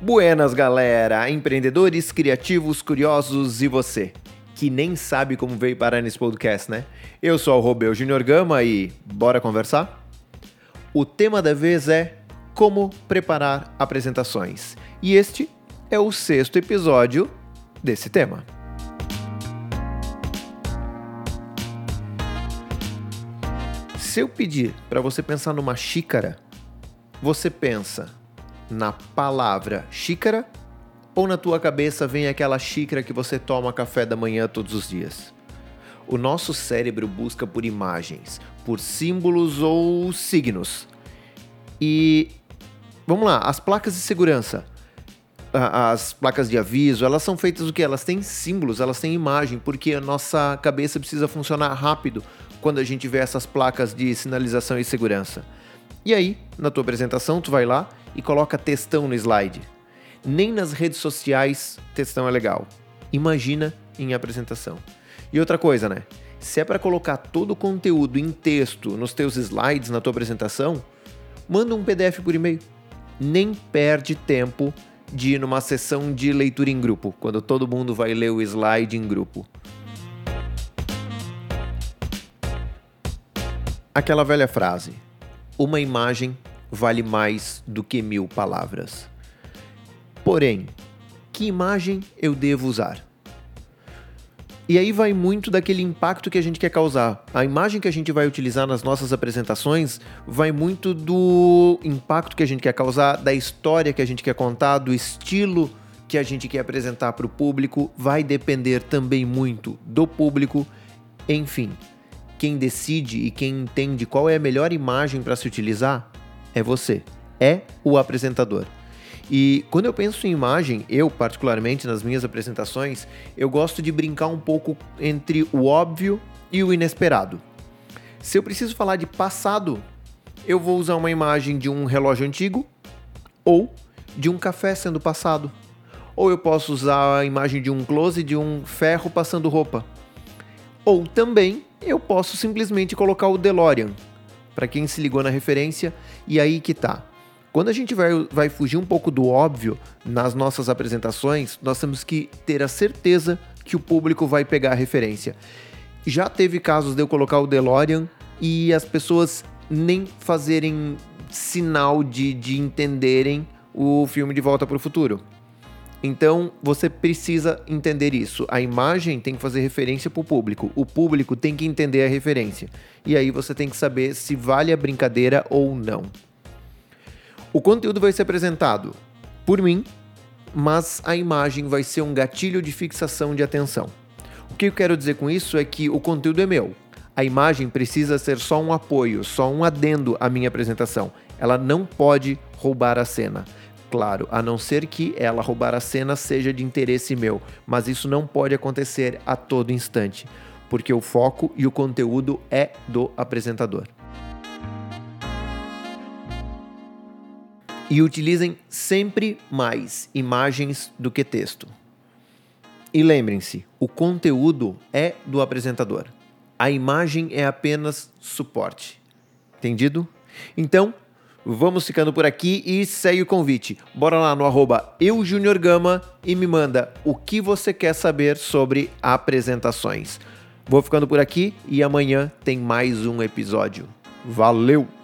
Buenas, galera! Empreendedores, criativos, curiosos e você, que nem sabe como veio parar nesse podcast, né? Eu sou o Robeu Junior Gama e bora conversar? O tema da vez é como preparar apresentações. E este é o sexto episódio desse tema. Se eu pedir para você pensar numa xícara, você pensa na palavra xícara ou na tua cabeça vem aquela xícara que você toma café da manhã todos os dias? O nosso cérebro busca por imagens, por símbolos ou signos. E vamos lá, as placas de segurança, as placas de aviso, elas são feitas do que? Elas têm símbolos, elas têm imagem, porque a nossa cabeça precisa funcionar rápido quando a gente vê essas placas de sinalização e segurança. E aí, na tua apresentação, tu vai lá e coloca textão no slide. Nem nas redes sociais textão é legal. Imagina em apresentação. E outra coisa, né? Se é para colocar todo o conteúdo em texto nos teus slides na tua apresentação, manda um PDF por e-mail. Nem perde tempo de ir numa sessão de leitura em grupo, quando todo mundo vai ler o slide em grupo. Aquela velha frase: uma imagem vale mais do que mil palavras. Porém, que imagem eu devo usar? E aí vai muito daquele impacto que a gente quer causar. A imagem que a gente vai utilizar nas nossas apresentações vai muito do impacto que a gente quer causar, da história que a gente quer contar, do estilo que a gente quer apresentar para o público. Vai depender também muito do público. Enfim, quem decide e quem entende qual é a melhor imagem para se utilizar é você, é o apresentador. E quando eu penso em imagem, eu particularmente nas minhas apresentações, eu gosto de brincar um pouco entre o óbvio e o inesperado. Se eu preciso falar de passado, eu vou usar uma imagem de um relógio antigo ou de um café sendo passado. Ou eu posso usar a imagem de um close de um ferro passando roupa. Ou também eu posso simplesmente colocar o DeLorean, para quem se ligou na referência, e aí que tá. Quando a gente vai, vai fugir um pouco do óbvio nas nossas apresentações, nós temos que ter a certeza que o público vai pegar a referência. Já teve casos de eu colocar o DeLorean e as pessoas nem fazerem sinal de, de entenderem o filme De Volta para o Futuro. Então você precisa entender isso. A imagem tem que fazer referência para o público. O público tem que entender a referência. E aí você tem que saber se vale a brincadeira ou não. O conteúdo vai ser apresentado por mim, mas a imagem vai ser um gatilho de fixação de atenção. O que eu quero dizer com isso é que o conteúdo é meu. A imagem precisa ser só um apoio, só um adendo à minha apresentação. Ela não pode roubar a cena claro, a não ser que ela roubar a cena seja de interesse meu, mas isso não pode acontecer a todo instante, porque o foco e o conteúdo é do apresentador. E utilizem sempre mais imagens do que texto. E lembrem-se, o conteúdo é do apresentador. A imagem é apenas suporte. Entendido? Então, Vamos ficando por aqui e segue o convite. Bora lá no arroba eujuniorgama e me manda o que você quer saber sobre apresentações. Vou ficando por aqui e amanhã tem mais um episódio. Valeu!